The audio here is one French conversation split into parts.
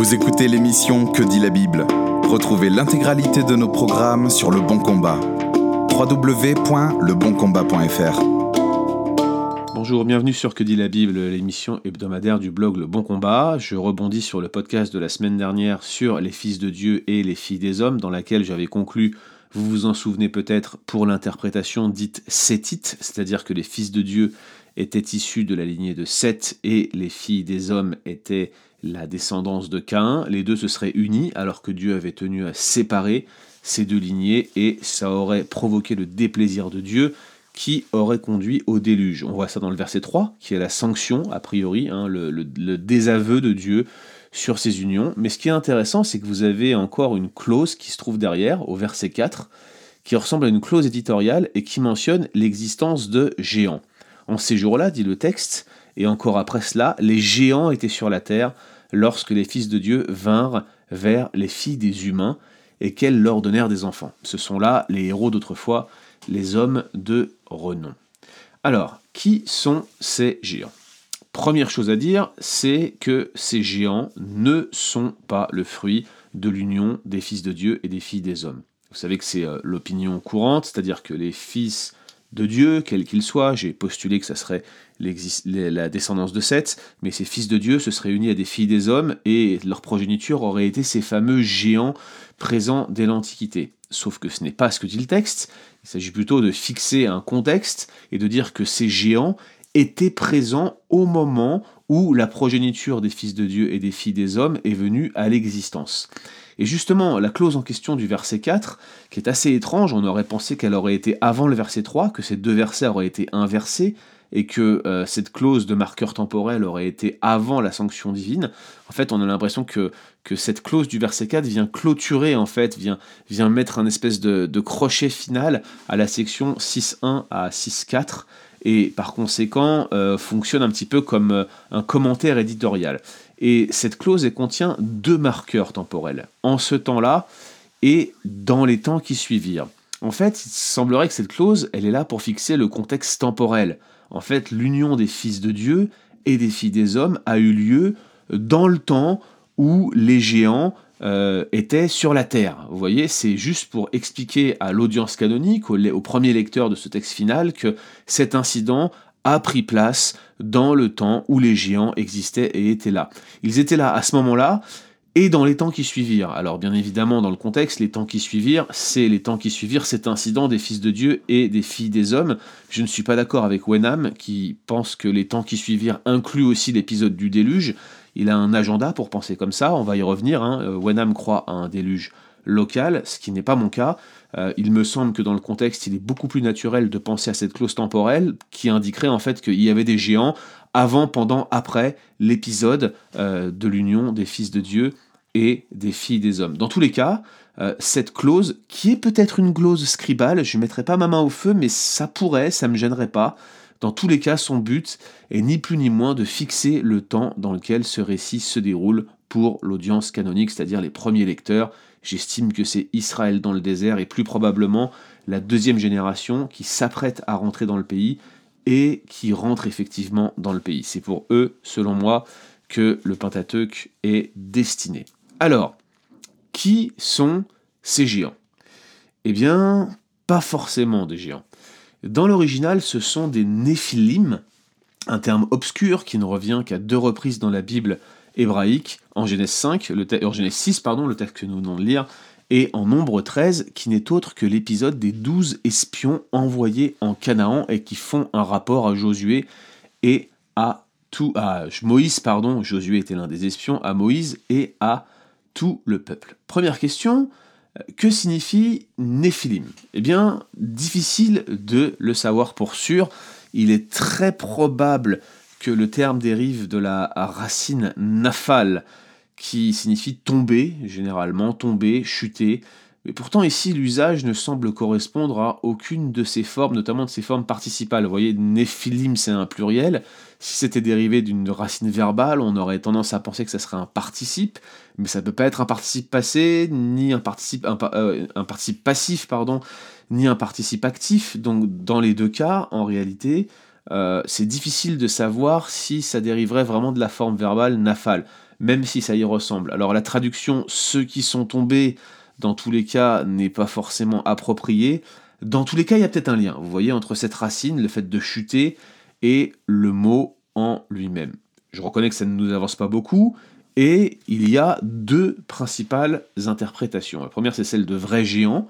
Vous écoutez l'émission Que dit la Bible Retrouvez l'intégralité de nos programmes sur Le Bon Combat. www.leboncombat.fr Bonjour, bienvenue sur Que dit la Bible, l'émission hebdomadaire du blog Le Bon Combat. Je rebondis sur le podcast de la semaine dernière sur les fils de Dieu et les filles des hommes, dans laquelle j'avais conclu, vous vous en souvenez peut-être, pour l'interprétation dite sétite, c'est-à-dire que les fils de Dieu étaient issus de la lignée de Seth et les filles des hommes étaient la descendance de Caïn. Les deux se seraient unis alors que Dieu avait tenu à séparer ces deux lignées et ça aurait provoqué le déplaisir de Dieu qui aurait conduit au déluge. On voit ça dans le verset 3, qui est la sanction, a priori, hein, le, le désaveu de Dieu sur ces unions. Mais ce qui est intéressant, c'est que vous avez encore une clause qui se trouve derrière, au verset 4, qui ressemble à une clause éditoriale et qui mentionne l'existence de géants. En ces jours-là, dit le texte, et encore après cela, les géants étaient sur la terre lorsque les fils de Dieu vinrent vers les filles des humains et qu'elles leur donnèrent des enfants. Ce sont là les héros d'autrefois, les hommes de renom. Alors, qui sont ces géants? Première chose à dire, c'est que ces géants ne sont pas le fruit de l'union des fils de Dieu et des filles des hommes. Vous savez que c'est euh, l'opinion courante, c'est-à-dire que les fils de Dieu, quels qu'ils soient. J'ai postulé que ça serait la descendance de Seth, mais ces fils de Dieu se seraient unis à des filles des hommes et leur progéniture aurait été ces fameux géants présents dès l'Antiquité. Sauf que ce n'est pas ce que dit le texte, il s'agit plutôt de fixer un contexte et de dire que ces géants étaient présents au moment où la progéniture des fils de Dieu et des filles des hommes est venue à l'existence. Et justement, la clause en question du verset 4, qui est assez étrange, on aurait pensé qu'elle aurait été avant le verset 3, que ces deux versets auraient été inversés, et que euh, cette clause de marqueur temporel aurait été avant la sanction divine. En fait, on a l'impression que, cette clause du verset 4 vient clôturer, en fait, vient, vient mettre un espèce de, de crochet final à la section 6.1 à 6.4, et par conséquent euh, fonctionne un petit peu comme euh, un commentaire éditorial. Et cette clause contient deux marqueurs temporels, en ce temps-là et dans les temps qui suivirent. En fait, il semblerait que cette clause, elle est là pour fixer le contexte temporel. En fait, l'union des fils de Dieu et des filles des hommes a eu lieu dans le temps où les géants euh, étaient sur la terre. Vous voyez, c'est juste pour expliquer à l'audience canonique, au, au, premier lecteur de ce texte final, que cet incident a pris place dans le temps où les géants existaient et étaient là. Ils étaient là à ce moment-là et dans les temps qui suivirent. Alors bien évidemment, dans le contexte, les temps qui suivirent, c'est les temps qui suivirent cet incident des fils de Dieu et des filles des hommes. Je ne suis pas d'accord avec Wenham qui pense que les temps qui suivirent incluent aussi l'épisode du déluge. Il a un agenda pour penser comme ça, on va y revenir. Hein. Euh, Wenham croit à un déluge local, ce qui n'est pas mon cas. Euh, il me semble que dans le contexte, il est beaucoup plus naturel de penser à cette clause temporelle qui indiquerait en fait qu'il y avait des géants avant, pendant, après l'épisode euh, de l'union des fils de Dieu et des filles des hommes. Dans tous les cas, cette clause, qui est peut-être une clause scribale, je ne mettrai pas ma main au feu, mais ça pourrait, ça ne me gênerait pas. Dans tous les cas, son but est ni plus ni moins de fixer le temps dans lequel ce récit se déroule pour l'audience canonique, c'est-à-dire les premiers lecteurs. J'estime que c'est Israël dans le désert et plus probablement la deuxième génération qui s'apprête à rentrer dans le pays et qui rentre effectivement dans le pays. C'est pour eux, selon moi, que le Pentateuque est destiné. Alors, qui sont ces géants? Eh bien, pas forcément des géants. Dans l'original, ce sont des néphilim, un terme obscur qui ne revient qu'à deux reprises dans la Bible hébraïque, en Genèse 5, le en Genèse 6, pardon, le texte que nous venons de lire, et en Nombre 13, qui n'est autre que l'épisode des douze espions envoyés en Canaan et qui font un rapport à Josué et à tout à Moïse, pardon, Josué était l'un des espions, à Moïse et à tout le peuple. Première question, que signifie Néphilim Eh bien, difficile de le savoir pour sûr. Il est très probable que le terme dérive de la racine nafal, qui signifie tomber, généralement tomber, chuter. Mais pourtant ici, l'usage ne semble correspondre à aucune de ces formes, notamment de ces formes participales. Vous voyez, néphilim, c'est un pluriel. Si c'était dérivé d'une racine verbale, on aurait tendance à penser que ça serait un participe, mais ça ne peut pas être un participe passé, ni un participe, euh, passif, pardon, ni un participe actif. Donc dans les deux cas, en réalité, euh, c'est difficile de savoir si ça dériverait vraiment de la forme verbale nafal. même si ça y ressemble. Alors la traduction ceux qui sont tombés, dans tous les cas, n'est pas forcément appropriée. Dans tous les cas, il y a peut-être un lien, vous voyez, entre cette racine, le fait de chuter, et le mot en lui-même. Je reconnais que ça ne nous avance pas beaucoup, et il y a deux principales interprétations. La première, c'est celle de vrais géants,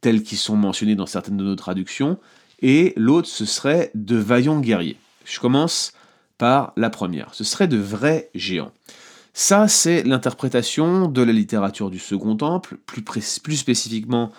tels qu'ils sont mentionnés dans certaines de nos traductions, et l'autre, ce serait de vaillants guerriers. Je commence par la première. Ce serait de vrais géants. Ça, c'est l'interprétation de la littérature du Second Temple, plus, spécifiquement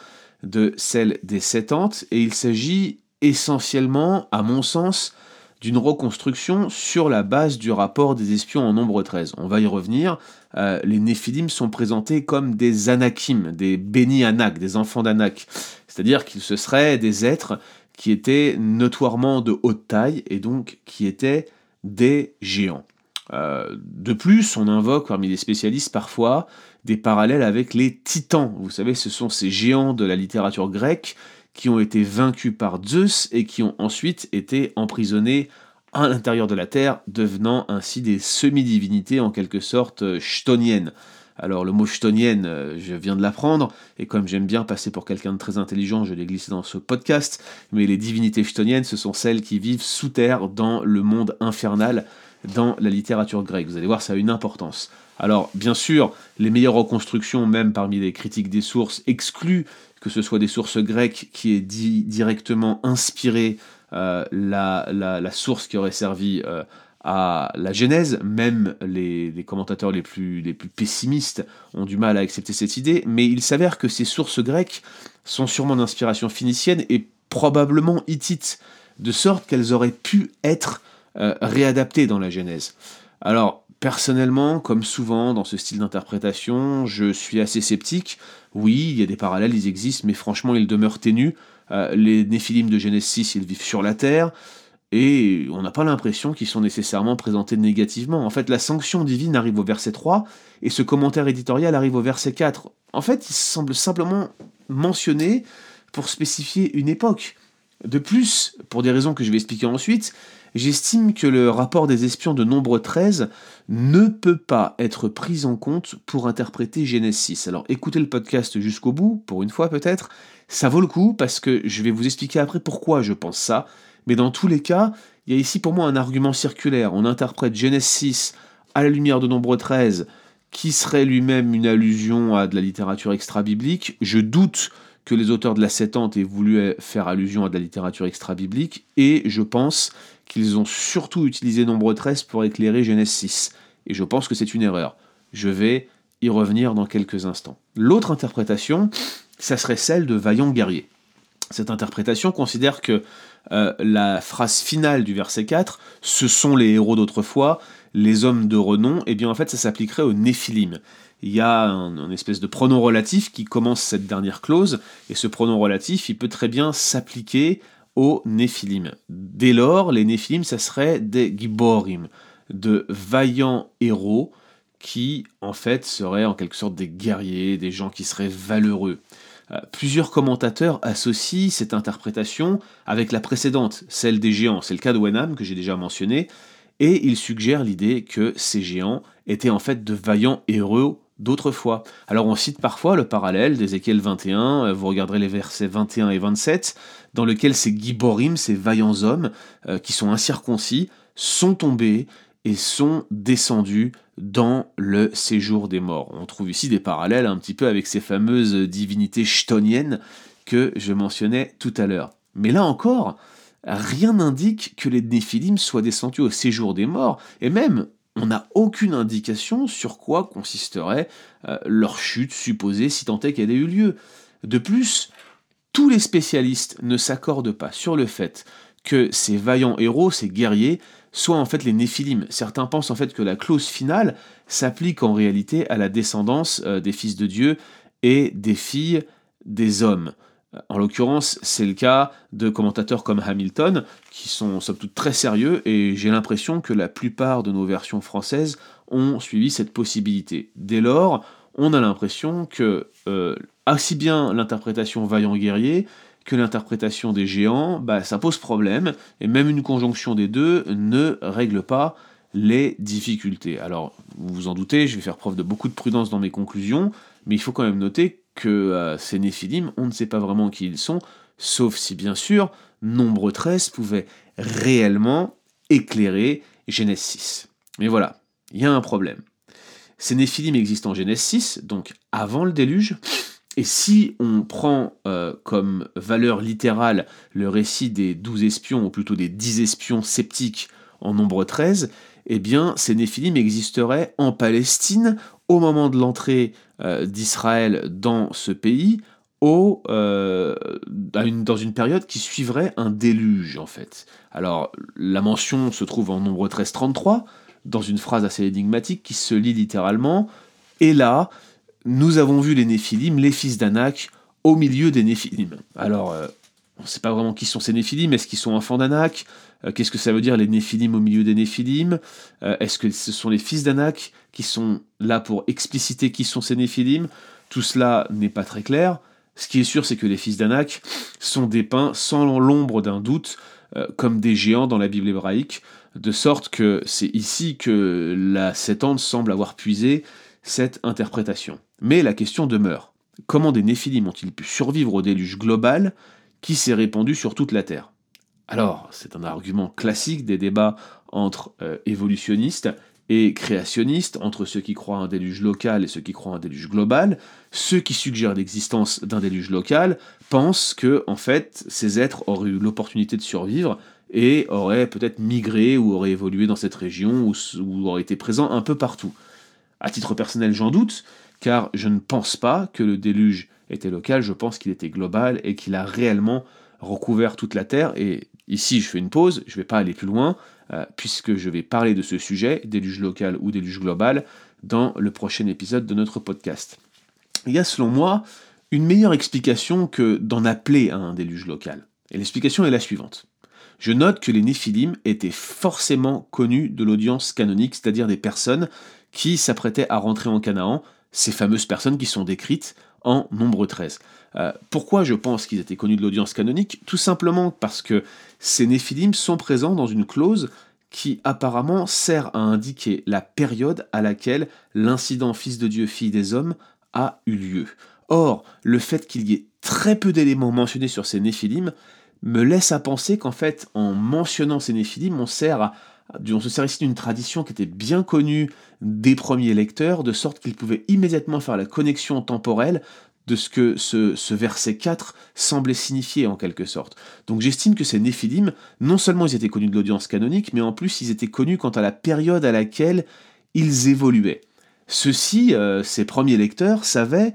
de celle des Septante, et il s'agit essentiellement, à mon sens, d'une reconstruction sur la base du rapport des espions en nombre 13. On va y revenir. Euh, les Néphilim sont présentés comme des Anakim, des bénis Anak, des enfants d'Anak. C'est-à-dire qu'ils se seraient des êtres qui étaient notoirement de haute taille et donc qui étaient des géants. Euh, de plus, on invoque parmi les spécialistes parfois des parallèles avec les titans. Vous savez, ce sont ces géants de la littérature grecque qui ont été vaincus par Zeus et qui ont ensuite été emprisonnés à l'intérieur de la Terre, devenant ainsi des semi-divinités en quelque sorte euh, chtoniennes. Alors le mot chtonienne, euh, je viens de l'apprendre, et comme j'aime bien passer pour quelqu'un de très intelligent, je l'ai glissé dans ce podcast, mais les divinités chtoniennes, ce sont celles qui vivent sous terre dans le monde infernal, dans la littérature grecque. Vous allez voir, ça a une importance. Alors, bien sûr, les meilleures reconstructions, même parmi les critiques des sources, excluent que ce soit des sources grecques qui aient directement inspiré euh, la, source qui aurait servi euh, à la Genèse, même les, commentateurs les plus, les plus pessimistes ont du mal à accepter cette idée, mais il s'avère que ces sources grecques sont sûrement d'inspiration phénicienne et probablement hittites, de sorte qu'elles auraient pu être euh, réadaptées dans la Genèse. Alors, Personnellement, comme souvent dans ce style d'interprétation, je suis assez sceptique. Oui, il y a des parallèles, ils existent, mais franchement, ils demeurent ténus. Euh, les Néphilim de Genèse 6, ils vivent sur la Terre, et on n'a pas l'impression qu'ils sont nécessairement présentés négativement. En fait, la sanction divine arrive au verset 3, et ce commentaire éditorial arrive au verset 4. En fait, il semble simplement mentionner pour spécifier une époque. De plus, pour des raisons que je vais expliquer ensuite, j'estime que le rapport des espions de nombre 13 ne peut pas être pris en compte pour interpréter Genèse 6. Alors écoutez le podcast jusqu'au bout, pour une fois peut-être, ça vaut le coup parce que je vais vous expliquer après pourquoi je pense ça, mais dans tous les cas, il y a ici pour moi un argument circulaire. On interprète Genèse 6 à la lumière de nombre 13, qui serait lui-même une allusion à de la littérature extra-biblique. Je doute que les auteurs de la Septante aient voulu faire allusion à de la littérature extra-biblique, et je pense qu'ils ont surtout utilisé Nombre 13 pour éclairer Genèse 6. Et je pense que c'est une erreur. Je vais y revenir dans quelques instants. L'autre interprétation, ça serait celle de Vaillant guerrier. Cette interprétation considère que euh, la phrase finale du verset 4, ce sont les héros d'autrefois, les hommes de renom, et eh bien en fait ça s'appliquerait aux Néphilim il y a un, espèce de pronom relatif qui commence cette dernière clause, et ce pronom relatif, il peut très bien s'appliquer aux Néphilim. Dès lors, les Néphilim, ça serait des Giborim, de vaillants héros, qui en fait seraient en quelque sorte des guerriers, des gens qui seraient valeureux. Euh, plusieurs commentateurs associent cette interprétation avec la précédente, celle des géants. C'est le cas de Wenham que j'ai déjà mentionné, et il suggère l'idée que ces géants étaient en fait de vaillants héros d'autrefois. Alors on cite parfois le parallèle d'Ézéchiel 21, euh, vous regarderez les versets 21 et 27, dans lequel ces giborim, ces vaillants hommes, euh, qui sont incirconcis, sont tombés et sont descendus dans le séjour des morts. On trouve ici des parallèles un petit peu avec ces fameuses divinités chtoniennes que je mentionnais tout à l'heure. Mais là encore, rien n'indique que les Néphilim soient descendus au séjour des morts, et même on n'a aucune indication sur quoi consisterait euh, leur chute supposée si tant est qu'elle ait eu lieu. De plus, tous les spécialistes ne s'accordent pas sur le fait que ces vaillants héros, ces guerriers, soient en fait les Néphilim. Certains pensent en fait que la clause finale s'applique en réalité à la descendance euh, des fils de Dieu et des filles des hommes. En l'occurrence, c'est le cas de commentateurs comme Hamilton, qui sont somme toute très sérieux, et j'ai l'impression que la plupart de nos versions françaises ont suivi cette possibilité. Dès lors, on a l'impression que, euh, aussi bien l'interprétation vaillant guerrier que l'interprétation des géants, bah, ça pose problème, et même une conjonction des deux ne règle pas les difficultés. Alors, vous vous en doutez, je vais faire preuve de beaucoup de prudence dans mes conclusions, mais il faut quand même noter que euh, ces néphilim, on ne sait pas vraiment qui ils sont, sauf si bien sûr, nombre 13 pouvait réellement éclairer Genèse 6. Mais voilà, il y a un problème. Ces néphilim existent en Genèse 6, donc avant le déluge, et si on prend euh, comme valeur littérale le récit des douze espions, ou plutôt des dix espions sceptiques en nombre 13, eh bien ces néphilim existeraient en Palestine au moment de l'entrée euh, d'Israël dans ce pays, euh, dans une période qui suivrait un déluge en fait. Alors la mention se trouve en nombre 13-33, dans une phrase assez énigmatique qui se lit littéralement, et là, nous avons vu les Néphilim, les fils d'Anak, au milieu des Néphilim. Alors, euh, on ne sait pas vraiment qui sont ces Néphilim, est-ce qu'ils sont enfants d'Anak? Euh, Qu'est-ce que ça veut dire les Néphilim au milieu des Néphilim? Euh, Est-ce que ce sont les fils d'Anak qui sont là pour expliciter qui sont ces Néphilim? Tout cela n'est pas très clair. Ce qui est sûr, c'est que les fils d'Anak sont dépeints sans l'ombre d'un doute comme des géants dans la Bible hébraïque, de sorte que c'est ici que la Septante semble avoir puisé cette interprétation. Mais la question demeure. Comment des néphilim ont-ils pu survivre au déluge global? Qui s'est répandu sur toute la Terre Alors, c'est un argument classique des débats entre euh, évolutionnistes et créationnistes, entre ceux qui croient à un déluge local et ceux qui croient à un déluge global. Ceux qui suggèrent l'existence d'un déluge local pensent que, en fait, ces êtres auraient eu l'opportunité de survivre et auraient peut-être migré ou auraient évolué dans cette région ou, ou auraient été présents un peu partout. À titre personnel, j'en doute, car je ne pense pas que le déluge était local, je pense qu'il était global et qu'il a réellement recouvert toute la Terre. Et ici, je fais une pause, je ne vais pas aller plus loin, euh, puisque je vais parler de ce sujet, déluge local ou déluge global, dans le prochain épisode de notre podcast. Il y a selon moi une meilleure explication que d'en appeler à un déluge local. Et l'explication est la suivante. Je note que les Néphilim étaient forcément connus de l'audience canonique, c'est-à-dire des personnes qui s'apprêtaient à rentrer en Canaan, ces fameuses personnes qui sont décrites en nombre 13. Euh, pourquoi je pense qu'ils étaient connus de l'audience canonique? Tout simplement parce que ces néphilim sont présents dans une clause qui apparemment sert à indiquer la période à laquelle l'incident Fils de Dieu, fille des hommes a eu lieu. Or, le fait qu'il y ait très peu d'éléments mentionnés sur ces néphilim me laisse à penser qu'en fait, en mentionnant ces néphilim, on sert à, on se sert ici d'une tradition qui était bien connue des premiers lecteurs, de sorte qu'ils pouvaient immédiatement faire la connexion temporelle de ce que ce, verset 4 semblait signifier en quelque sorte. Donc j'estime que ces Néphilim, non seulement ils étaient connus de l'audience canonique, mais en plus ils étaient connus quant à la période à laquelle ils évoluaient. Ceux-ci, euh, ces premiers lecteurs, savaient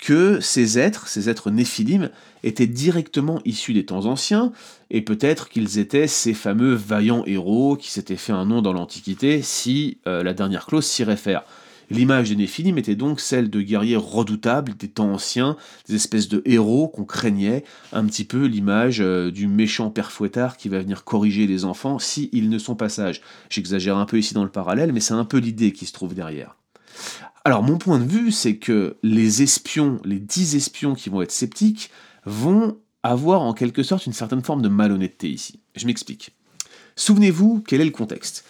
que ces êtres, ces êtres néphilim, étaient directement issus des temps anciens, et peut-être qu'ils étaient ces fameux vaillants héros qui s'étaient fait un nom dans l'Antiquité, si euh, la dernière clause s'y réfère. L'image des Néphilim était donc celle de guerriers redoutables des temps anciens, des espèces de héros qu'on craignait, un petit peu l'image euh, du méchant père fouettard qui va venir corriger les enfants si ils ne sont pas sages. J'exagère un peu ici dans le parallèle, mais c'est un peu l'idée qui se trouve derrière. Alors mon point de vue, c'est que les espions, les dix espions qui vont être sceptiques, vont avoir en quelque sorte une certaine forme de malhonnêteté ici. Je m'explique. Souvenez-vous, quel est le contexte?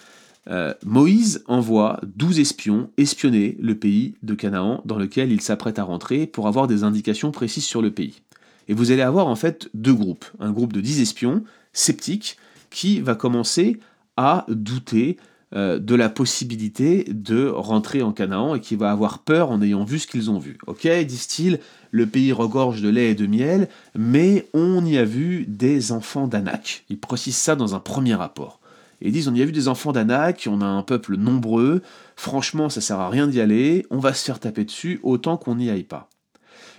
Euh, Moïse envoie douze espions espionner le pays de Canaan dans lequel il s'apprête à rentrer pour avoir des indications précises sur le pays. Et vous allez avoir en fait deux groupes. Un groupe de dix espions sceptiques qui va commencer à douter de la possibilité de rentrer en Canaan et qui va avoir peur en ayant vu ce qu'ils ont vu. Ok, disent-ils, le pays regorge de lait et de miel, mais on y a vu des enfants d'Anak. Ils précisent ça dans un premier rapport. Ils disent on y a vu des enfants d'Anak, on a un peuple nombreux, franchement ça sert à rien d'y aller, on va se faire taper dessus autant qu'on n'y aille pas.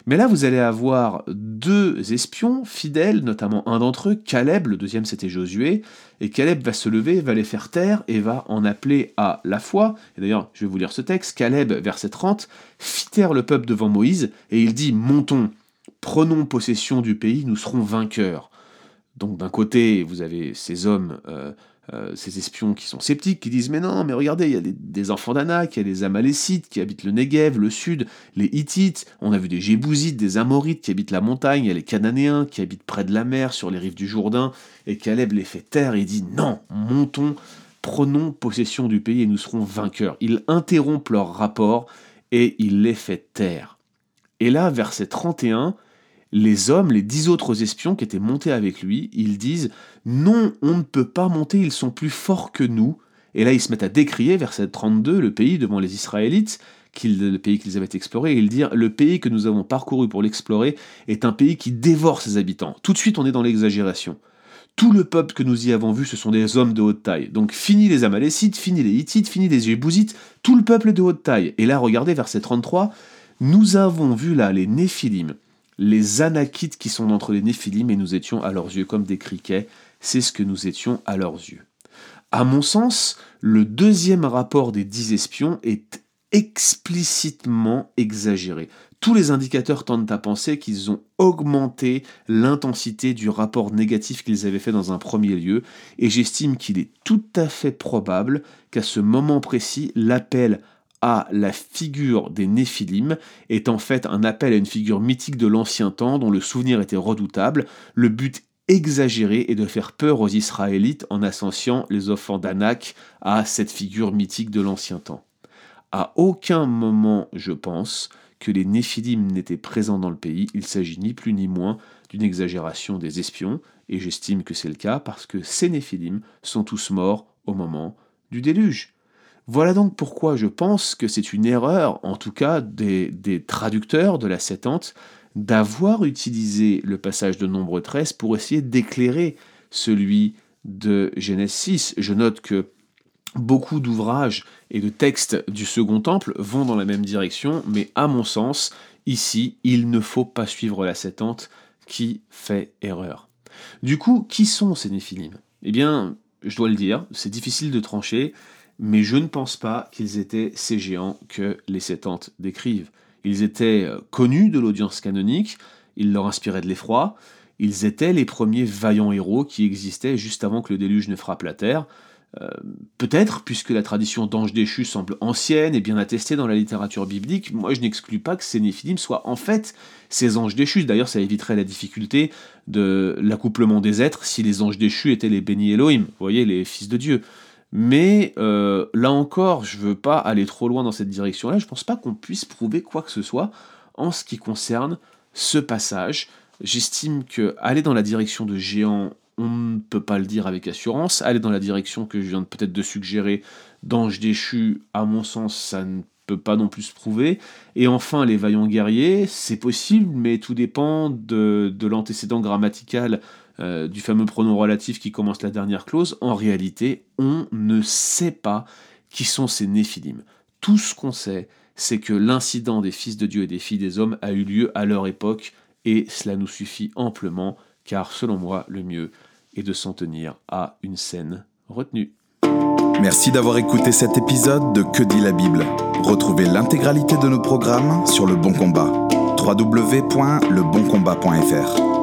Mais là, vous allez avoir deux espions fidèles, notamment un d'entre eux, Caleb, le deuxième c'était Josué, et Caleb va se lever, va les faire taire et va en appeler à la foi. Et d'ailleurs, je vais vous lire ce texte, Caleb, verset 30, fit taire le peuple devant Moïse, et il dit, montons, prenons possession du pays, nous serons vainqueurs. Donc d'un côté, vous avez ces hommes euh, euh, ces espions qui sont sceptiques, qui disent Mais non, mais regardez, il y a des, enfants d'Anak, il y a les Amalécites qui habitent le Negev, le sud, les Hittites, on a vu des Jébousites, des Amorites qui habitent la montagne, il y a les Cananéens qui habitent près de la mer, sur les rives du Jourdain, et Caleb les fait taire et dit Non, montons, prenons possession du pays et nous serons vainqueurs. Il interrompt leur rapport et il les fait taire. Et là, verset 31, les hommes, les dix autres espions qui étaient montés avec lui, ils disent Non, on ne peut pas monter, ils sont plus forts que nous. Et là, ils se mettent à décrier, verset 32, le pays devant les Israélites, le pays qu'ils avaient exploré, et ils disent Le pays que nous avons parcouru pour l'explorer est un pays qui dévore ses habitants. Tout de suite, on est dans l'exagération. Tout le peuple que nous y avons vu, ce sont des hommes de haute taille. Donc fini les Amalécites, fini les Hittites, fini les Jébusites, tout le peuple de haute taille. Et là, regardez verset 33, nous avons vu là les Néphilim, les Anakites qui sont entre les Néphilim, et nous étions à leurs yeux comme des criquets. C'est ce que nous étions à leurs yeux. À mon sens, le deuxième rapport des dix espions est explicitement exagéré. Tous les indicateurs tendent à penser qu'ils ont augmenté l'intensité du rapport négatif qu'ils avaient fait dans un premier lieu, et j'estime qu'il est tout à fait probable qu'à ce moment précis, l'appel à la figure des Néphilim est en fait un appel à une figure mythique de l'ancien temps dont le souvenir était redoutable. Le but exagéré est de faire peur aux Israélites en associant les enfants d'Anak à cette figure mythique de l'ancien temps. À aucun moment, je pense, que les Néphilim n'étaient présents dans le pays, il s'agit ni plus ni moins d'une exagération des espions, et j'estime que c'est le cas parce que ces Néphilim sont tous morts au moment du déluge. Voilà donc pourquoi je pense que c'est une erreur, en tout cas des, traducteurs de la Septante, d'avoir utilisé le passage de Nombre 13 pour essayer d'éclairer celui de Genèse 6. Je note que beaucoup d'ouvrages et de textes du Second Temple vont dans la même direction, mais à mon sens, ici, il ne faut pas suivre la Septante qui fait erreur. Du coup, qui sont ces Néphilim? Eh bien, je dois le dire, c'est difficile de trancher mais je ne pense pas qu'ils étaient ces géants que les Septante décrivent. Ils étaient euh, connus de l'audience canonique, ils leur inspiraient de l'effroi, ils étaient les premiers vaillants héros qui existaient juste avant que le déluge ne frappe la terre. Euh, peut-être, puisque la tradition d'ange déchu semble ancienne et bien attestée dans la littérature biblique, moi je n'exclus pas que ces Néphilim soient en fait ces anges déchus. D'ailleurs, ça éviterait la difficulté de l'accouplement des êtres si les anges déchus étaient les bénis Elohim, voyez, les fils de Dieu. Mais euh, là encore, je ne veux pas aller trop loin dans cette direction-là. Je ne pense pas qu'on puisse prouver quoi que ce soit en ce qui concerne ce passage. J'estime que aller dans la direction de géant, on ne peut pas le dire avec assurance. Aller dans la direction que je viens peut-être de suggérer d'ange déchu, à mon sens, ça ne pas non plus se prouver. Et enfin, les vaillants guerriers, c'est possible, mais tout dépend de, de l'antécédent grammatical euh, du fameux pronom relatif qui commence la dernière clause, en réalité, on ne sait pas qui sont ces néphilim. Tout ce qu'on sait, c'est que l'incident des fils de Dieu et des filles des hommes a eu lieu à leur époque, et cela nous suffit amplement, car selon moi, le mieux est de s'en tenir à une scène retenue. Merci d'avoir écouté cet épisode de Que dit la Bible? Retrouvez l'intégralité de nos programmes sur Le Bon Combat. www.leboncombat.fr